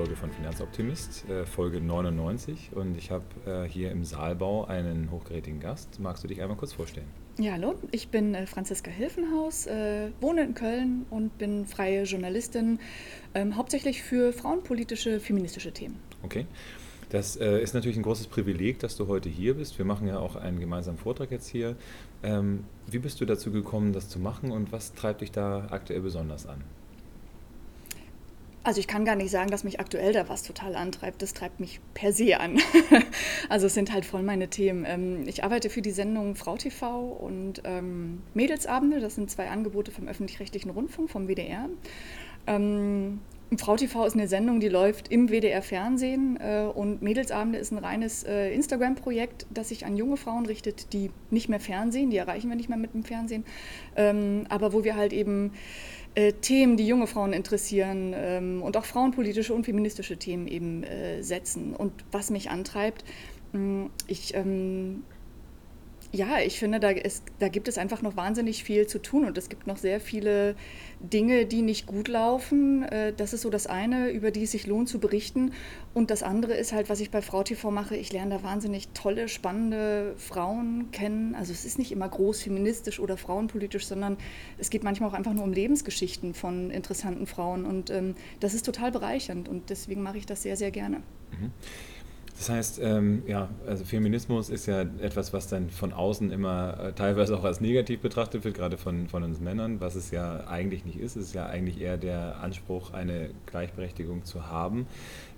Folge von Finanzoptimist, äh, Folge 99. Und ich habe äh, hier im Saalbau einen hochgerätigen Gast. Magst du dich einmal kurz vorstellen? Ja, hallo, ich bin äh, Franziska Hilfenhaus, wohne in Köln und bin freie Journalistin, ähm, hauptsächlich für frauenpolitische, feministische Themen. Okay. Das ist natürlich ein großes Privileg, dass du heute hier bist. Wir machen ja auch einen gemeinsamen Vortrag jetzt hier. Ähm, wie bist du dazu gekommen, das zu machen und was treibt dich da aktuell besonders an? Also ich kann gar nicht sagen, dass mich aktuell da was total antreibt. Das treibt mich per se an. also es sind halt voll meine Themen. Ähm, ich arbeite für die Sendung Frau TV und ähm, Mädelsabende. Das sind zwei Angebote vom öffentlich-rechtlichen Rundfunk, vom WDR. Ähm, Frau TV ist eine Sendung, die läuft im WDR Fernsehen äh, und Mädelsabende ist ein reines äh, Instagram-Projekt, das sich an junge Frauen richtet, die nicht mehr Fernsehen, die erreichen wir nicht mehr mit dem Fernsehen, aber wo wir halt eben äh, Themen, die junge Frauen interessieren ähm, und auch frauenpolitische und feministische Themen eben äh, setzen. Und was mich antreibt, mh, ich ähm, ja, ich finde, da, ist, da gibt es einfach noch wahnsinnig viel zu tun und es gibt noch sehr viele Dinge, die nicht gut laufen. Äh, das ist so das eine, über die es sich lohnt zu berichten. Und das andere ist halt, was ich bei Frau TV mache. Ich lerne da wahnsinnig tolle, spannende Frauen kennen. Also es ist nicht immer groß feministisch oder frauenpolitisch, sondern es geht manchmal auch einfach nur um Lebensgeschichten von interessanten Frauen. Und ähm, das ist total bereichernd und deswegen mache ich das sehr, sehr gerne. Mhm. Das heißt, ähm, ja, also Feminismus ist ja etwas, was dann von außen immer äh, teilweise auch als negativ betrachtet wird, gerade von, von uns Männern, was es ja eigentlich nicht ist. Es ist ja eigentlich eher der Anspruch, eine Gleichberechtigung zu haben.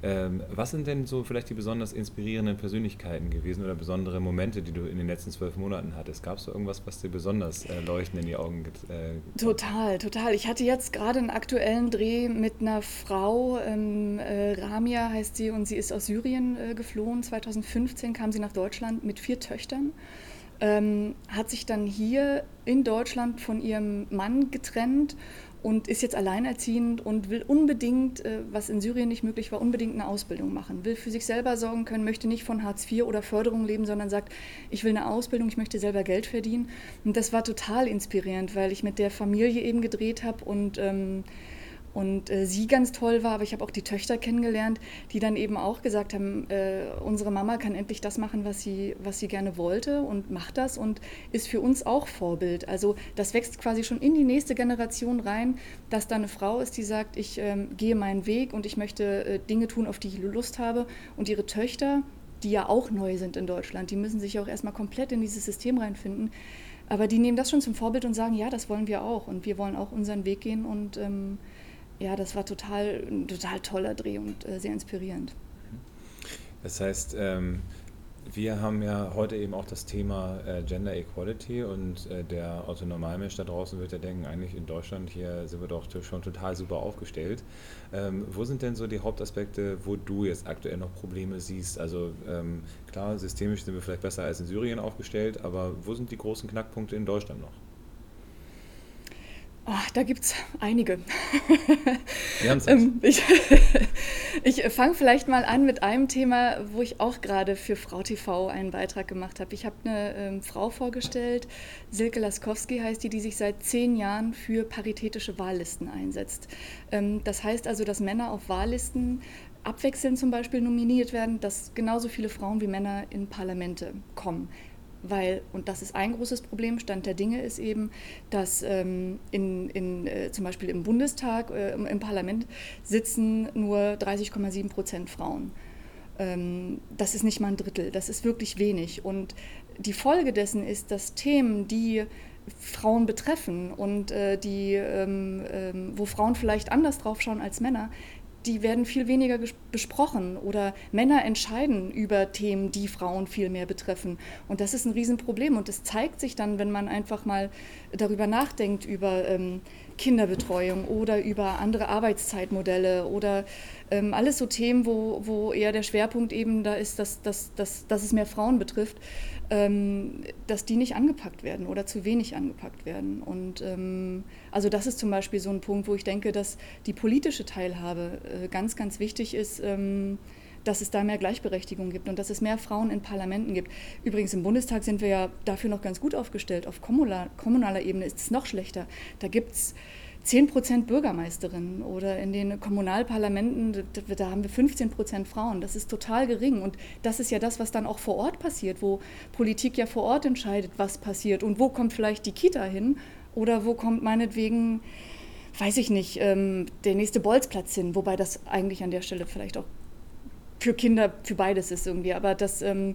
Ähm, was sind denn so vielleicht die besonders inspirierenden Persönlichkeiten gewesen oder besondere Momente, die du in den letzten zwölf Monaten hattest? Gab es da irgendwas, was dir besonders äh, leuchten in die Augen äh, Total, total. Ich hatte jetzt gerade einen aktuellen Dreh mit einer Frau, ähm, äh, Ramia heißt sie, und sie ist aus Syrien äh, geflohen. 2015 kam sie nach Deutschland mit vier Töchtern. Ähm, hat sich dann hier in Deutschland von ihrem Mann getrennt und ist jetzt alleinerziehend und will unbedingt, äh, was in Syrien nicht möglich war, unbedingt eine Ausbildung machen, will für sich selber sorgen können, möchte nicht von Hartz IV oder Förderung leben, sondern sagt, ich will eine Ausbildung, ich möchte selber Geld verdienen. Und das war total inspirierend, weil ich mit der Familie eben gedreht habe und ähm, und äh, sie ganz toll war, aber ich habe auch die Töchter kennengelernt, die dann eben auch gesagt haben, äh, unsere Mama kann endlich das machen, was sie, was sie gerne wollte und macht das und ist für uns auch Vorbild. Also das wächst quasi schon in die nächste Generation rein, dass da eine Frau ist, die sagt, ich ähm, gehe meinen Weg und ich möchte äh, Dinge tun, auf die ich Lust habe. Und ihre Töchter, die ja auch neu sind in Deutschland, die müssen sich auch erstmal komplett in dieses System reinfinden. Aber die nehmen das schon zum Vorbild und sagen, ja, das wollen wir auch und wir wollen auch unseren Weg gehen und ähm, ja, das war total, ein total toller Dreh und äh, sehr inspirierend. Das heißt, ähm, wir haben ja heute eben auch das Thema äh, Gender Equality und äh, der Autonormalmensch da draußen wird ja denken, eigentlich in Deutschland hier sind wir doch schon total super aufgestellt. Ähm, wo sind denn so die Hauptaspekte, wo du jetzt aktuell noch Probleme siehst? Also ähm, klar, systemisch sind wir vielleicht besser als in Syrien aufgestellt, aber wo sind die großen Knackpunkte in Deutschland noch? Oh, da gibt es einige. ähm, ich ich fange vielleicht mal an mit einem Thema, wo ich auch gerade für Frau TV einen Beitrag gemacht habe. Ich habe eine ähm, Frau vorgestellt, Silke Laskowski heißt die, die sich seit zehn Jahren für paritätische Wahllisten einsetzt. Ähm, das heißt also, dass Männer auf Wahllisten abwechselnd zum Beispiel nominiert werden, dass genauso viele Frauen wie Männer in Parlamente kommen weil, und das ist ein großes Problem, Stand der Dinge ist eben, dass ähm, in, in, äh, zum Beispiel im Bundestag, äh, im Parlament sitzen nur 30,7 Prozent Frauen. Ähm, das ist nicht mal ein Drittel, das ist wirklich wenig. Und die Folge dessen ist, dass Themen, die Frauen betreffen und äh, die, ähm, ähm wo Frauen vielleicht anders drauf schauen als Männer, die werden viel weniger besprochen oder Männer entscheiden über Themen, die Frauen viel mehr betreffen. Und das ist ein Riesenproblem. Und es zeigt sich dann, wenn man einfach mal darüber nachdenkt, über ähm, Kinderbetreuung oder über andere Arbeitszeitmodelle oder ähm, alles so Themen, wo, wo eher der Schwerpunkt eben da ist, dass, dass, dass, dass es mehr Frauen betrifft, dass die nicht angepackt werden oder zu wenig angepackt werden. Und ähm, also das ist zum Beispiel so ein Punkt, wo ich denke, dass die politische Teilhabe äh, ganz, ganz wichtig ist. Ähm, dass es da mehr Gleichberechtigung gibt und dass es mehr Frauen in Parlamenten gibt. Übrigens im Bundestag sind wir ja dafür noch ganz gut aufgestellt. Auf kommunaler, kommunaler Ebene ist es noch schlechter. Da gibt es 10 Prozent Bürgermeisterinnen oder in den Kommunalparlamenten, da, haben wir 15 Prozent Frauen. Das ist total gering. Und das ist ja das, was dann auch vor Ort passiert, wo Politik ja vor Ort entscheidet, was passiert und wo kommt vielleicht die Kita hin oder wo kommt meinetwegen, weiß ich nicht, ähm, der nächste Bolzplatz hin, wobei das eigentlich an der Stelle vielleicht auch für Kinder, für beides ist irgendwie. Aber das, ähm,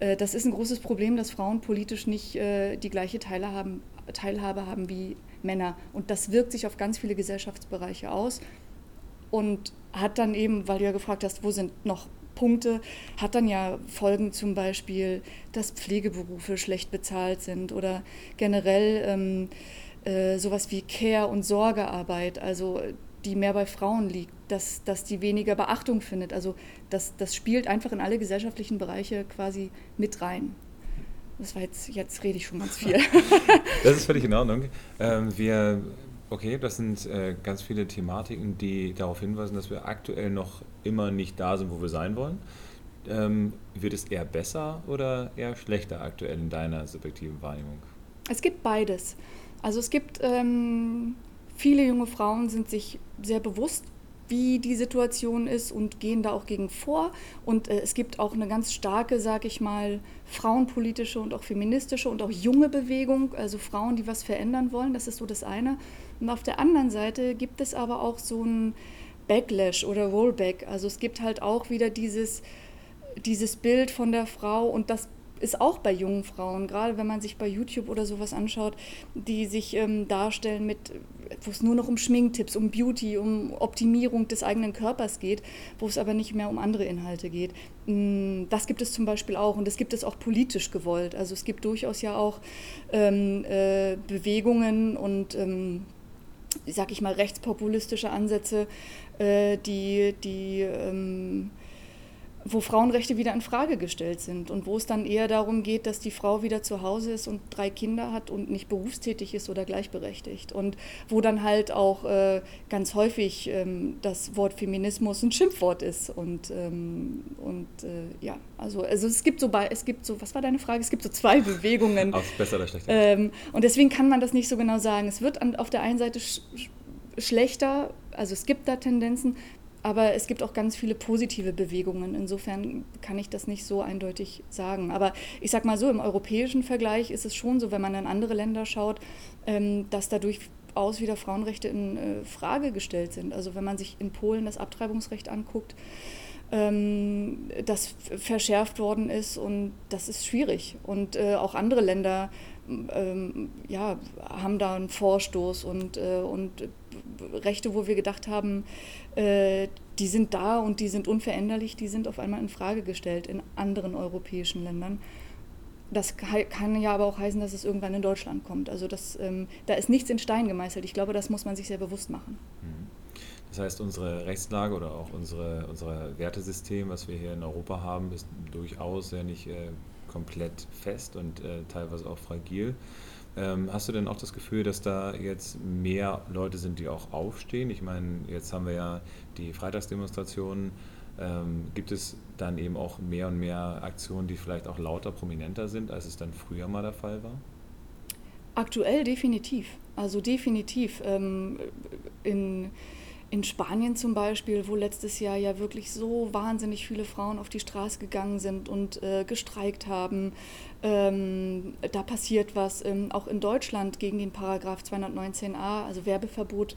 äh, das ist ein großes Problem, dass Frauen politisch nicht äh, die gleiche Teilhabe haben wie Männer. Und das wirkt sich auf ganz viele Gesellschaftsbereiche aus und hat dann eben, weil du ja gefragt hast, wo sind noch Punkte, hat dann ja Folgen zum Beispiel, dass Pflegeberufe schlecht bezahlt sind oder generell ähm, äh, sowas wie Care- und Sorgearbeit, also die mehr bei Frauen liegt, dass, dass die weniger Beachtung findet. Also das, das spielt einfach in alle gesellschaftlichen Bereiche quasi mit rein. Das war jetzt, jetzt rede ich schon ganz viel. das ist völlig in Ordnung. Ähm, wir, okay, das sind äh, ganz viele Thematiken, die darauf hinweisen, dass wir aktuell noch immer nicht da sind, wo wir sein wollen. Ähm, wird es eher besser oder eher schlechter aktuell in deiner subjektiven Wahrnehmung? Es gibt beides. Also es gibt ähm, viele junge Frauen sind sich sehr bewusst wie die Situation ist und gehen da auch gegen vor. Und äh, es gibt auch eine ganz starke, sage ich mal, frauenpolitische und auch feministische und auch junge Bewegung, also Frauen, die was verändern wollen. Das ist so das eine. Und auf der anderen Seite gibt es aber auch so ein Backlash oder Rollback. Also es gibt halt auch wieder dieses, dieses Bild von der Frau und das ist auch bei jungen Frauen, gerade wenn man sich bei YouTube oder sowas anschaut, die sich ähm, darstellen mit, wo es nur noch um Schminktipps, um Beauty, um Optimierung des eigenen Körpers geht, wo es aber nicht mehr um andere Inhalte geht. Mm, das gibt es zum Beispiel auch und das gibt es auch politisch gewollt. Also es gibt durchaus ja auch ähm, äh, Bewegungen und ähm, sag ich mal, rechtspopulistische Ansätze, äh, die, die ähm, wo Frauenrechte wieder in Frage gestellt sind und wo es dann eher darum geht, dass die Frau wieder zu Hause ist und drei Kinder hat und nicht berufstätig ist oder gleichberechtigt. Und wo dann halt auch äh, ganz häufig ähm, das Wort Feminismus ein Schimpfwort ist und und äh, ja also also es gibt so bei es gibt so was war deine Frage? Es gibt so zwei Bewegungen. Aus besser oder schlechter. Ähm, und deswegen kann man das nicht so genau sagen. Es wird an, auf der einen Seite sch schlechter also es gibt da Tendenzen aber es gibt auch ganz viele positive Bewegungen. Insofern kann ich das nicht so eindeutig sagen. Aber ich sage mal so, im europäischen Vergleich ist es schon so, wenn man in andere Länder schaut, ähm, dass dadurch aus wieder Frauenrechte in äh, Frage gestellt sind. Also wenn man sich in Polen das Abtreibungsrecht anguckt, ähm, das verschärft worden ist und das ist schwierig. Und äh, auch andere Länder ähm, ja, haben da einen Vorstoß und, äh, und Rechte, wo wir gedacht haben, äh, die sind da und die sind unveränderlich, die sind auf einmal in Frage gestellt in anderen europäischen Ländern. Das kann ja aber auch heißen, dass es irgendwann in Deutschland kommt. Also das, ähm, da ist nichts in Stein gemeißelt. Ich glaube, das muss man sich sehr bewusst machen. Mhm. Das heißt, unsere Rechtslage oder auch unsere, unser Wertesystem, was wir hier in Europa haben, ist durchaus ja nicht äh, komplett fest und äh, teilweise auch fragil. Ähm, hast du denn auch das Gefühl, dass da jetzt mehr Leute sind, die auch aufstehen? Ich meine, jetzt haben wir ja die Freitagsdemonstrationen. Ähm, gibt es dann eben auch mehr und mehr Aktionen, die vielleicht auch lauter prominenter sind, als es dann früher mal der Fall war? Aktuell definitiv. Also definitiv. Ähm, in in Spanien zum Beispiel, wo letztes Jahr ja wirklich so wahnsinnig viele Frauen auf die Straße gegangen sind und äh, gestreikt haben, ähm, da passiert was. Ähm, auch in Deutschland gegen den Paragraph 219a, also Werbeverbot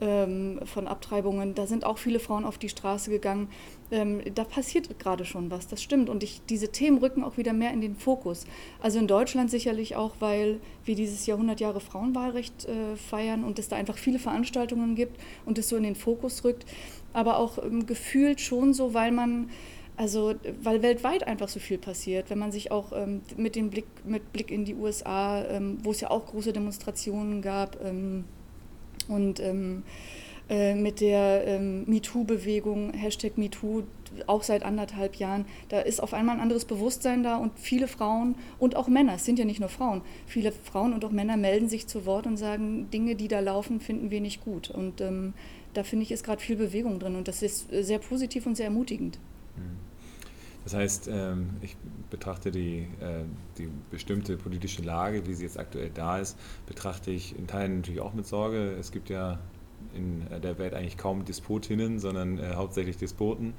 ähm, von Abtreibungen, da sind auch viele Frauen auf die Straße gegangen. Ähm, da passiert gerade schon was, das stimmt. Und ich, diese Themen rücken auch wieder mehr in den Fokus. Also in Deutschland sicherlich auch, weil wir dieses Jahr 100 Jahre Frauenwahlrecht äh, feiern und es da einfach viele Veranstaltungen gibt und es so in den Fokus rückt. Aber auch ähm, gefühlt schon so, weil man also, weil weltweit einfach so viel passiert, wenn man sich auch ähm, mit dem Blick, mit Blick in die USA, ähm, wo es ja auch große Demonstrationen gab ähm, und ähm, äh, mit der ähm, MeToo-Bewegung, Hashtag MeToo, auch seit anderthalb Jahren, da ist auf einmal ein anderes Bewusstsein da und viele Frauen und auch Männer, es sind ja nicht nur Frauen, viele Frauen und auch Männer melden sich zu Wort und sagen, Dinge, die da laufen, finden wir nicht gut. Und ähm, da finde ich, ist gerade viel Bewegung drin und das ist sehr positiv und sehr ermutigend. Das heißt, ähm, ich betrachte die, äh, die bestimmte politische Lage, wie sie jetzt aktuell da ist, betrachte ich in Teilen natürlich auch mit Sorge. Es gibt ja in der Welt eigentlich kaum Despotinnen, sondern äh, hauptsächlich Despoten.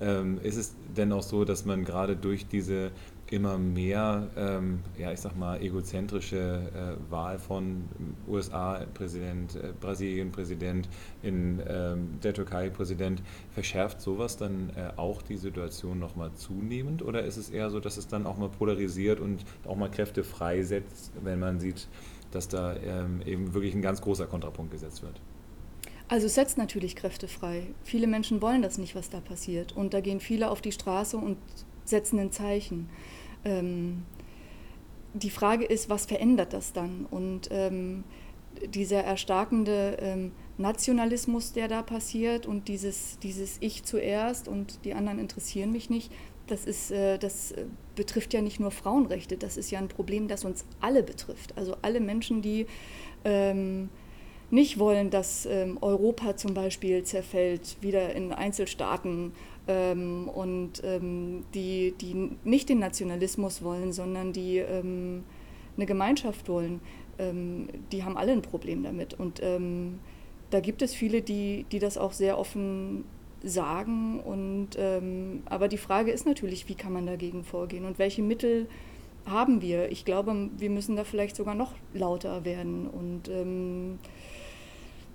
Ähm, ist es denn auch so, dass man gerade durch diese immer mehr, ähm, ja, ich sag mal, egozentrische äh, Wahl von USA-Präsident, äh, Brasilien-Präsident, in ähm, der Türkei-Präsident, verschärft sowas dann äh, auch die Situation nochmal zunehmend? Oder ist es eher so, dass es dann auch mal polarisiert und auch mal Kräfte freisetzt, wenn man sieht, dass da ähm, eben wirklich ein ganz großer Kontrapunkt gesetzt wird? Also es setzt natürlich Kräfte frei. Viele Menschen wollen das nicht, was da passiert. Und da gehen viele auf die Straße und setzen ein Zeichen. Ähm, die Frage ist, was verändert das dann? Und ähm, dieser erstarkende ähm, Nationalismus, der da passiert und dieses, dieses Ich zuerst und die anderen interessieren mich nicht, das, ist, äh, das äh, betrifft ja nicht nur Frauenrechte, das ist ja ein Problem, das uns alle betrifft. Also alle Menschen, die ähm, nicht wollen, dass ähm, Europa zum Beispiel zerfällt, wieder in Einzelstaaten ähm, und ähm, die, die nicht den Nationalismus wollen, sondern die ähm, eine Gemeinschaft wollen, ähm, die haben alle ein Problem damit. Und ähm, da gibt es viele, die, die das auch sehr offen sagen. Und, ähm, aber die Frage ist natürlich, wie kann man dagegen vorgehen und welche Mittel haben wir? Ich glaube, wir müssen da vielleicht sogar noch lauter werden und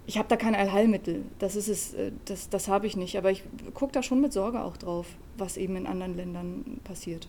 ich habe da kein Allheilmittel. Das ist es, äh, das, das habe ich nicht. Aber ich gucke da schon mit Sorge auch drauf, was eben in anderen Ländern passiert.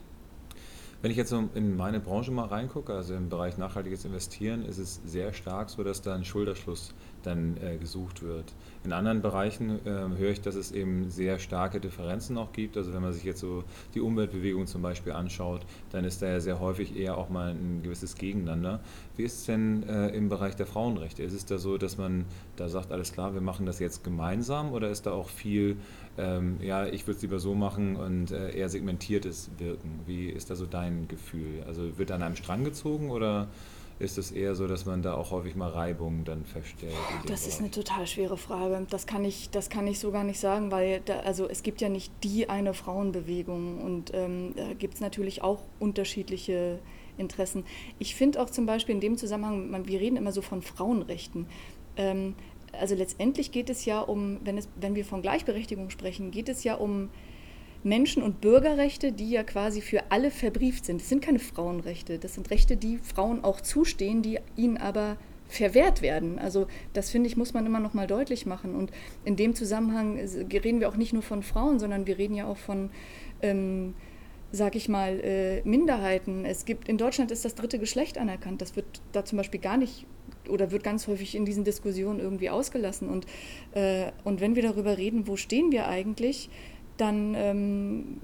Wenn ich jetzt so in meine Branche mal reingucke, also im Bereich nachhaltiges Investieren, ist es sehr stark so, dass da ein Schulterschluss dann äh, gesucht wird. In anderen Bereichen äh, höre ich, dass es eben sehr starke Differenzen auch gibt. Also wenn man sich jetzt so die Umweltbewegung zum Beispiel anschaut, dann ist da ja sehr häufig eher auch mal ein gewisses Gegeneinander. Wie ist es denn äh, im Bereich der Frauenrechte? Ist es da so, dass man da sagt, alles klar, wir machen das jetzt gemeinsam oder ist da auch viel, ähm, ja, ich würde es lieber so machen und äh, eher segmentiertes Wirken? Wie ist da so dein Gefühl? Also wird an einem Strang gezogen oder ist es eher so, dass man da auch häufig mal Reibungen dann feststellt? Das ist eine total schwere Frage. Das kann ich, das kann ich so gar nicht sagen, weil da, also es gibt ja nicht die eine Frauenbewegung und ähm, da gibt es natürlich auch unterschiedliche Interessen. Ich finde auch zum Beispiel in dem Zusammenhang, man, wir reden immer so von Frauenrechten. Ähm, also letztendlich geht es ja um, wenn, es, wenn wir von Gleichberechtigung sprechen, geht es ja um Menschen- und Bürgerrechte, die ja quasi für alle verbrieft sind. Das sind keine Frauenrechte, das sind Rechte, die Frauen auch zustehen, die ihnen aber verwehrt werden. Also das finde ich, muss man immer noch mal deutlich machen. Und in dem Zusammenhang reden wir auch nicht nur von Frauen, sondern wir reden ja auch von, ähm, sag ich mal, äh, Minderheiten. Es gibt in Deutschland ist das dritte Geschlecht anerkannt. Das wird da zum Beispiel gar nicht oder wird ganz häufig in diesen Diskussionen irgendwie ausgelassen. Und, äh, und wenn wir darüber reden, wo stehen wir eigentlich, dann ähm,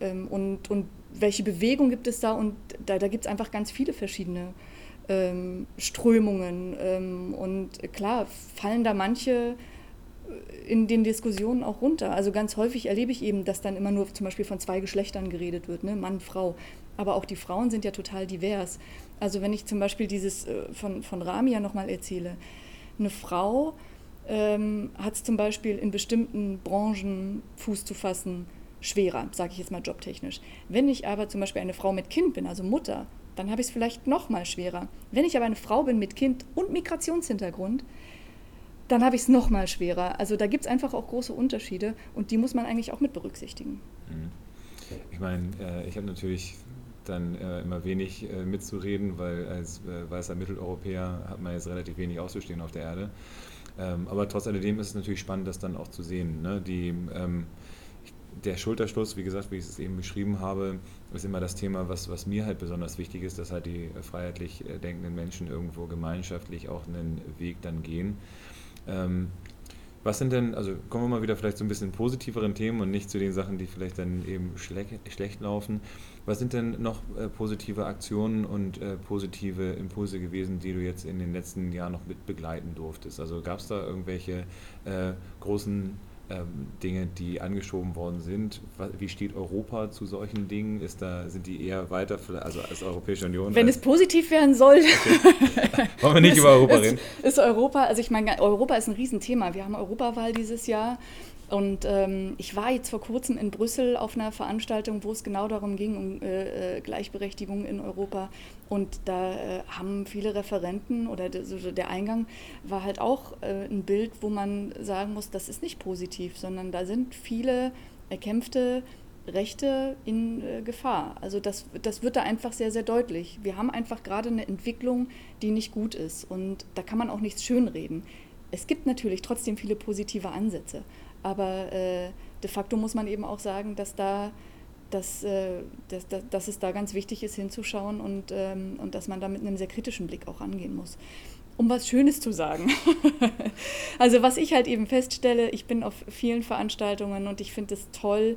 ähm, und, und welche Bewegung gibt es da und da, da gibt es einfach ganz viele verschiedene ähm, Strömungen ähm, und klar fallen da manche in den Diskussionen auch runter. Also ganz häufig erlebe ich eben, dass dann immer nur zum Beispiel von zwei Geschlechtern geredet wird, ne? Mann, Frau. Aber auch die Frauen sind ja total divers. Also wenn ich zum Beispiel dieses äh, von, von Ramia nochmal erzähle, eine Frau ähm, hat es zum Beispiel in bestimmten Branchen Fuß zu fassen schwerer, sage ich jetzt mal jobtechnisch. Wenn ich aber zum Beispiel eine Frau mit Kind bin, also Mutter, dann habe ich es vielleicht noch mal schwerer. Wenn ich aber eine Frau bin mit Kind und Migrationshintergrund, dann habe ich es noch mal schwerer. Also da gibt es einfach auch große Unterschiede und die muss man eigentlich auch mit berücksichtigen. Mhm. Ich meine, äh, ich habe natürlich dann äh, immer wenig äh, mitzureden, weil als äh, weißer Mitteleuropäer hat man jetzt relativ wenig auszustehen auf der Erde. Ähm, aber trotz alledem ist es natürlich spannend, das dann auch zu sehen. Ne? Die, ähm, der Schulterschluss, wie gesagt, wie ich es eben beschrieben habe, ist immer das Thema, was, was mir halt besonders wichtig ist, dass halt die freiheitlich äh, denkenden Menschen irgendwo gemeinschaftlich auch einen Weg dann gehen. Ähm, was sind denn, also kommen wir mal wieder vielleicht so ein bisschen positiveren Themen und nicht zu den Sachen, die vielleicht dann eben schlecht, schlecht laufen. Was sind denn noch äh, positive Aktionen und äh, positive Impulse gewesen, die du jetzt in den letzten Jahren noch mit begleiten durftest? Also gab es da irgendwelche äh, großen ähm, Dinge, die angeschoben worden sind. Wie steht Europa zu solchen Dingen? Ist da, sind die eher weiter, also als Europäische Union? Wenn es positiv werden soll. Okay. Wollen wir nicht ist, über Europa reden? Ist, ist Europa, also ich meine, Europa ist ein Riesenthema. Wir haben Europawahl dieses Jahr. Und ähm, ich war jetzt vor kurzem in Brüssel auf einer Veranstaltung, wo es genau darum ging, um äh, äh Gleichberechtigung in Europa. Und da äh, haben viele Referenten oder de, der Eingang war halt auch äh, ein Bild, wo man sagen muss, das ist nicht positiv, sondern da sind viele erkämpfte Rechte in äh, Gefahr. Also das, das wird da einfach sehr, sehr deutlich. Wir haben einfach gerade eine Entwicklung, die nicht gut ist. Und da kann man auch nichts schönreden. Es gibt natürlich trotzdem viele positive Ansätze. Aber äh, de facto muss man eben auch sagen, dass, da, dass, äh, dass, dass, dass es da ganz wichtig ist, hinzuschauen und, ähm, und dass man da mit einem sehr kritischen Blick auch angehen muss um was Schönes zu sagen. also was ich halt eben feststelle, ich bin auf vielen Veranstaltungen und ich finde es toll,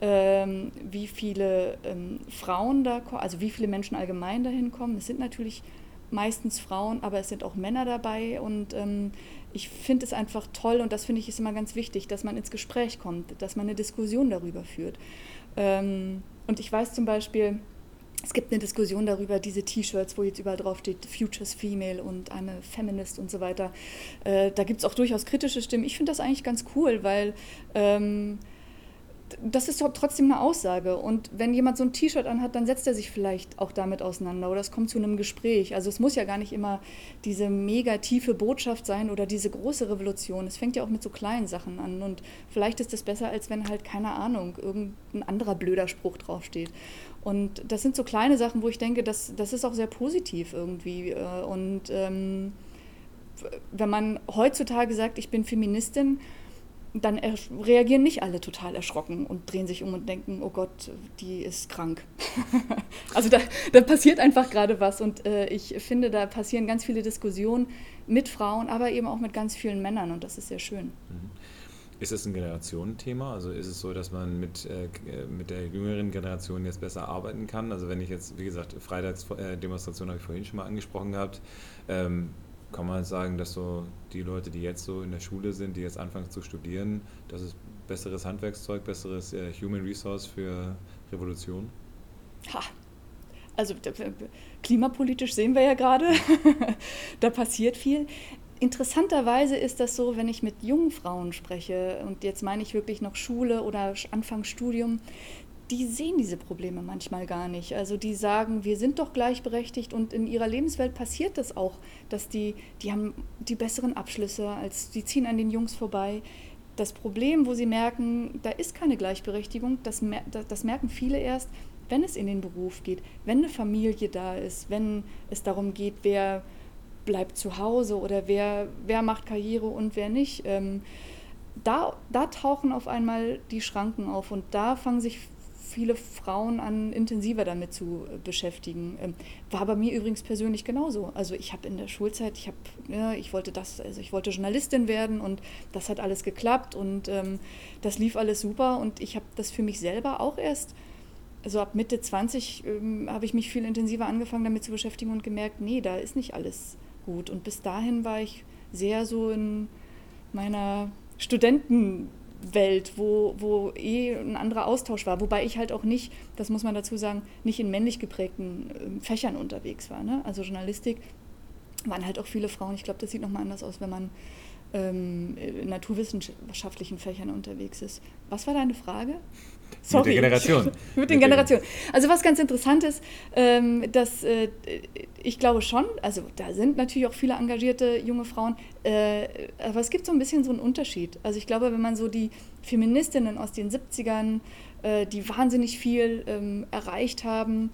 ähm, wie viele ähm, Frauen da kommen, also wie viele Menschen allgemein dahin kommen. Es sind natürlich meistens Frauen, aber es sind auch Männer dabei und ähm, ich finde es einfach toll und das finde ich ist immer ganz wichtig, dass man ins Gespräch kommt, dass man eine Diskussion darüber führt. Ähm, und ich weiß zum Beispiel, es gibt eine Diskussion darüber, diese T-Shirts, wo jetzt überall drauf steht, Futures Female und eine Feminist und so weiter. Äh, da gibt es auch durchaus kritische Stimmen. Ich finde das eigentlich ganz cool, weil ähm, das ist doch trotzdem eine Aussage. Und wenn jemand so ein T-Shirt anhat, dann setzt er sich vielleicht auch damit auseinander oder es kommt zu einem Gespräch. Also es muss ja gar nicht immer diese mega tiefe Botschaft sein oder diese große Revolution. Es fängt ja auch mit so kleinen Sachen an. Und vielleicht ist es besser, als wenn halt, keine Ahnung, irgendein anderer blöder Spruch draufsteht. Und das sind so kleine Sachen, wo ich denke, das, das ist auch sehr positiv irgendwie. Äh, und ähm, wenn man heutzutage sagt, ich bin Feministin, dann reagieren nicht alle total erschrocken und drehen sich um und denken, oh Gott, die ist krank. also da, da, passiert einfach gerade was und äh, ich finde, da passieren ganz viele Diskussionen mit Frauen, aber eben auch mit ganz vielen Männern und das ist sehr schön. Mhm. Ist es ein Generationenthema? Also ist es so, dass man mit, äh, mit der jüngeren Generation jetzt besser arbeiten kann? Also wenn ich jetzt, wie gesagt, Freitagsdemonstration habe ich vorhin schon mal angesprochen gehabt, ähm, kann man sagen, dass so die Leute, die jetzt so in der Schule sind, die jetzt anfangen zu studieren, das ist besseres Handwerkszeug, besseres äh, Human Resource für Revolution? Ha. Also klimapolitisch sehen wir ja gerade, da passiert viel. Interessanterweise ist das so, wenn ich mit jungen Frauen spreche, und jetzt meine ich wirklich noch Schule oder Anfangsstudium, die sehen diese Probleme manchmal gar nicht. Also die sagen, wir sind doch gleichberechtigt und in ihrer Lebenswelt passiert das auch, dass die, die haben die besseren Abschlüsse, als die ziehen an den Jungs vorbei. Das Problem, wo sie merken, da ist keine Gleichberechtigung, das, das merken viele erst, wenn es in den Beruf geht, wenn eine Familie da ist, wenn es darum geht, wer bleibt zu Hause oder wer, wer macht Karriere und wer nicht. Ähm, da, da tauchen auf einmal die Schranken auf und da fangen sich viele Frauen an, intensiver damit zu äh, beschäftigen. Ähm, war bei mir übrigens persönlich genauso. Also ich habe in der Schulzeit, ich habe, ja, ich wollte das, also ich wollte Journalistin werden und das hat alles geklappt und ähm, das lief alles super und ich habe das für mich selber auch erst, also ab Mitte 20 ähm, habe ich mich viel intensiver angefangen damit zu beschäftigen und gemerkt, nee, da ist nicht alles gut. Und bis dahin war ich sehr so in meiner Studenten Welt, wo, wo eh ein anderer Austausch war. Wobei ich halt auch nicht, das muss man dazu sagen, nicht in männlich geprägten ähm, Fächern unterwegs war. Ne? Also Journalistik waren halt auch viele Frauen. Ich glaube, das sieht nochmal anders aus, wenn man ähm, in naturwissenschaftlichen Fächern unterwegs ist. Was war deine Frage? Sorry. Mit der Generation. Mit den Generationen. Also was ganz interessant ist, ähm, dass äh, ich glaube schon, also da sind natürlich auch viele engagierte junge Frauen, äh, aber es gibt so ein bisschen so einen Unterschied. Also ich glaube, wenn man so die Feministinnen aus den 70ern, äh, die wahnsinnig viel ähm, erreicht haben,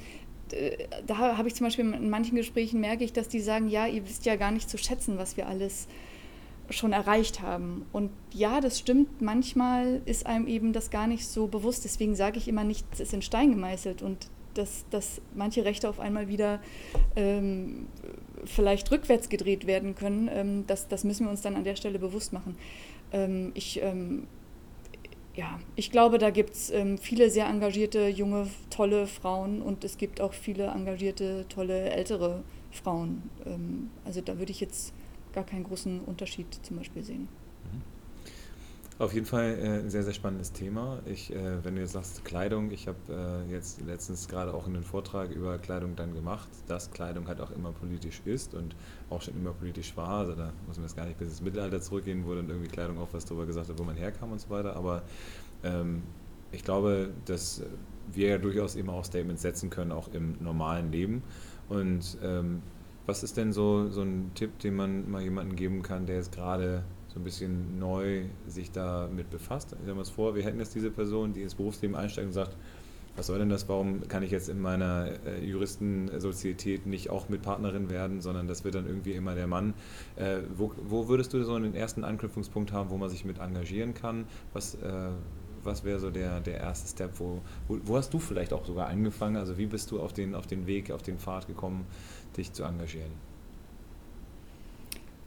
äh, da habe ich zum Beispiel in manchen Gesprächen merke ich, dass die sagen, ja, ihr wisst ja gar nicht zu schätzen, was wir alles schon erreicht haben. Und ja, das stimmt, manchmal ist einem eben das gar nicht so bewusst. Deswegen sage ich immer, nichts ist in Stein gemeißelt und dass, dass manche Rechte auf einmal wieder ähm, vielleicht rückwärts gedreht werden können, ähm, das, das müssen wir uns dann an der Stelle bewusst machen. Ähm, ich, ähm, ja, ich glaube, da gibt es ähm, viele sehr engagierte, junge, tolle Frauen und es gibt auch viele engagierte, tolle, ältere Frauen. Ähm, also da würde ich jetzt gar keinen großen Unterschied zum Beispiel sehen. Mhm. Auf jeden Fall äh, ein sehr, sehr spannendes Thema. Ich, äh, wenn du jetzt sagst Kleidung, ich habe äh, jetzt letztens gerade auch einen Vortrag über Kleidung dann gemacht, dass Kleidung halt auch immer politisch ist und auch schon immer politisch war. Also da muss man jetzt gar nicht bis ins Mittelalter zurückgehen, wo dann irgendwie Kleidung auch was darüber gesagt hat, wo man herkam und so weiter. Aber ähm, ich glaube, dass wir ja durchaus eben auch Statements setzen können, auch im normalen Leben. Und ähm, was ist denn so, so ein Tipp, den man mal jemandem geben kann, der jetzt gerade so ein bisschen neu sich damit befasst. Stellen wir uns vor, wir hätten jetzt diese Person, die ins Berufsleben einsteigt und sagt, was soll denn das, warum kann ich jetzt in meiner äh, Juristensozietät nicht auch mit Partnerin werden, sondern das wird dann irgendwie immer der Mann. Äh, wo, wo, würdest du so einen ersten Anknüpfungspunkt haben, wo man sich mit engagieren kann? Was, äh, was wäre so der, der erste Step? Wo, wo, wo, hast du vielleicht auch sogar angefangen? Also wie bist du auf den, auf den Weg, auf den Pfad gekommen, dich zu engagieren?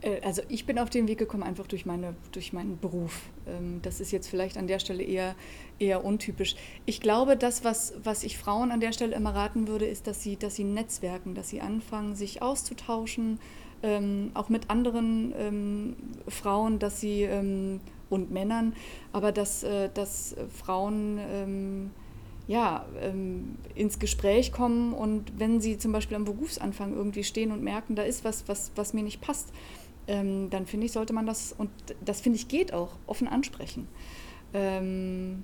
Äh, also ich bin auf den Weg gekommen einfach durch, meine, durch meinen Beruf. Ähm, das ist jetzt vielleicht an der Stelle eher, eher untypisch. Ich glaube, das, was, was ich Frauen an der Stelle immer raten würde, ist, dass sie, dass sie netzwerken, dass sie anfangen, sich auszutauschen, ähm, auch mit anderen ähm, Frauen, dass sie und Männern, aber dass, äh, dass Frauen ja, ähm, ins Gespräch kommen und wenn sie zum Beispiel am Berufsanfang irgendwie stehen und merken, da ist was, was, was mir nicht passt, ähm, dann finde ich, sollte man das, und das finde ich geht auch, offen ansprechen. Ähm,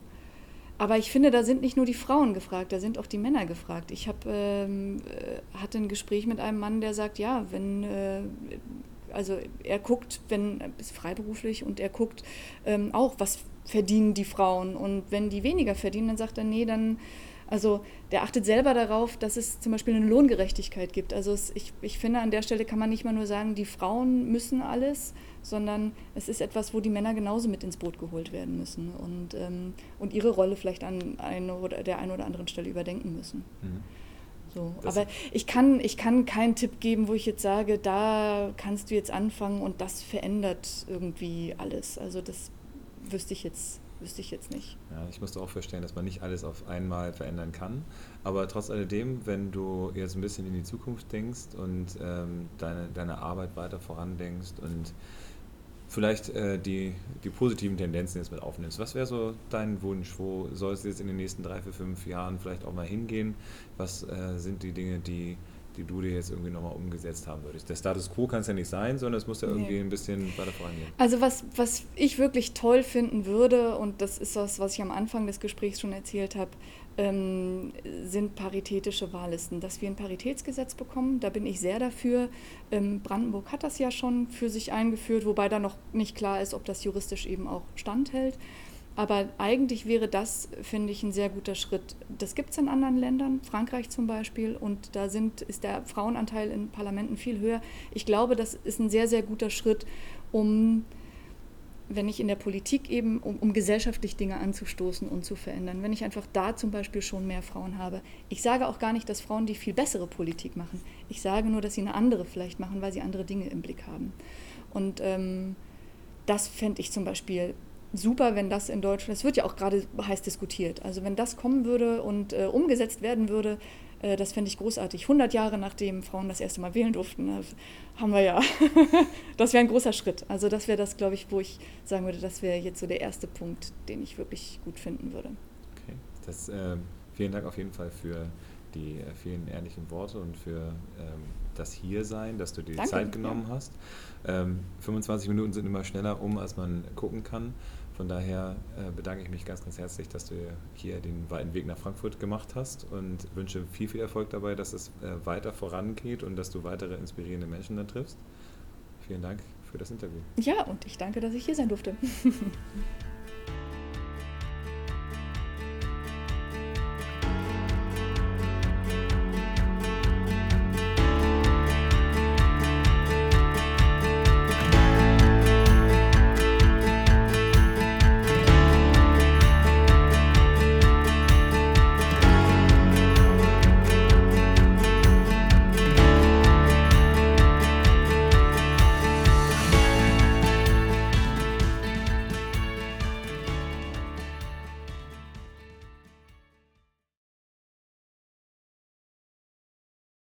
aber ich finde, da sind nicht nur die Frauen gefragt, da sind auch die Männer gefragt. Ich hab, ähm, äh, hatte ein Gespräch mit einem Mann, der sagt, ja, wenn, äh, also er guckt, wenn, ist freiberuflich und er guckt ähm, auch, was verdienen die Frauen. Und wenn die weniger verdienen, dann sagt er, nee, dann also der achtet selber darauf, dass es zum Beispiel eine Lohngerechtigkeit gibt. Also es, ich, ich finde, an der Stelle kann man nicht mal nur sagen, die Frauen müssen alles, sondern es ist etwas, wo die Männer genauso mit ins Boot geholt werden müssen und, ähm, und ihre Rolle vielleicht an eine oder der einen oder anderen Stelle überdenken müssen. Mhm. So. Aber ich kann, ich kann keinen Tipp geben, wo ich jetzt sage, da kannst du jetzt anfangen und das verändert irgendwie alles. Also das wüsste ich jetzt wüsste ich jetzt nicht. Ja, ich musste auch feststellen, dass man nicht alles auf einmal verändern kann. Aber trotz alledem, wenn du jetzt ein bisschen in die Zukunft denkst und ähm, deine, deine Arbeit weiter vorandenkst und vielleicht äh, die, die positiven Tendenzen jetzt mit aufnimmst. Was wäre so dein Wunsch? Wo soll es jetzt in den nächsten drei, vier, fünf Jahren vielleicht auch mal hingehen? Was äh, sind die Dinge, die die du dir jetzt irgendwie nochmal umgesetzt haben würdest. Der Status quo kann es ja nicht sein, sondern es muss ja irgendwie nee. ein bisschen weiter vorangehen. Also was, was ich wirklich toll finden würde, und das ist das, was ich am Anfang des Gesprächs schon erzählt habe, ähm, sind paritätische Wahllisten. Dass wir ein Paritätsgesetz bekommen, da bin ich sehr dafür. Ähm, Brandenburg hat das ja schon für sich eingeführt, wobei da noch nicht klar ist, ob das juristisch eben auch standhält. Aber eigentlich wäre das, finde ich, ein sehr guter Schritt. Das gibt es in anderen Ländern, Frankreich zum Beispiel, und da sind, ist der Frauenanteil in Parlamenten viel höher. Ich glaube, das ist ein sehr, sehr guter Schritt, um, wenn ich in der Politik eben, um, um gesellschaftlich Dinge anzustoßen und zu verändern. Wenn ich einfach da zum Beispiel schon mehr Frauen habe. Ich sage auch gar nicht, dass Frauen die viel bessere Politik machen. Ich sage nur, dass sie eine andere vielleicht machen, weil sie andere Dinge im Blick haben. Und ähm, das fände ich zum Beispiel super, wenn das in Deutschland, es wird ja auch gerade heiß diskutiert, also wenn das kommen würde und äh, umgesetzt werden würde, äh, das fände ich großartig. 100 Jahre nachdem Frauen das erste Mal wählen durften, äh, haben wir ja, das wäre ein großer Schritt. Also das wäre das, glaube ich, wo ich sagen würde, das wäre jetzt so der erste Punkt, den ich wirklich gut finden würde. Okay, das, äh, vielen Dank auf jeden Fall für die äh, vielen ehrlichen Worte und für ähm, das Hiersein, dass du dir die Danke, Zeit genommen ja. hast. Ähm, 25 Minuten sind immer schneller um, als man gucken kann. Von daher äh, bedanke ich mich ganz, ganz herzlich, dass du hier den weiten Weg nach Frankfurt gemacht hast und wünsche viel, viel Erfolg dabei, dass es äh, weiter vorangeht und dass du weitere inspirierende Menschen dann triffst. Vielen Dank für das Interview. Ja, und ich danke, dass ich hier sein durfte.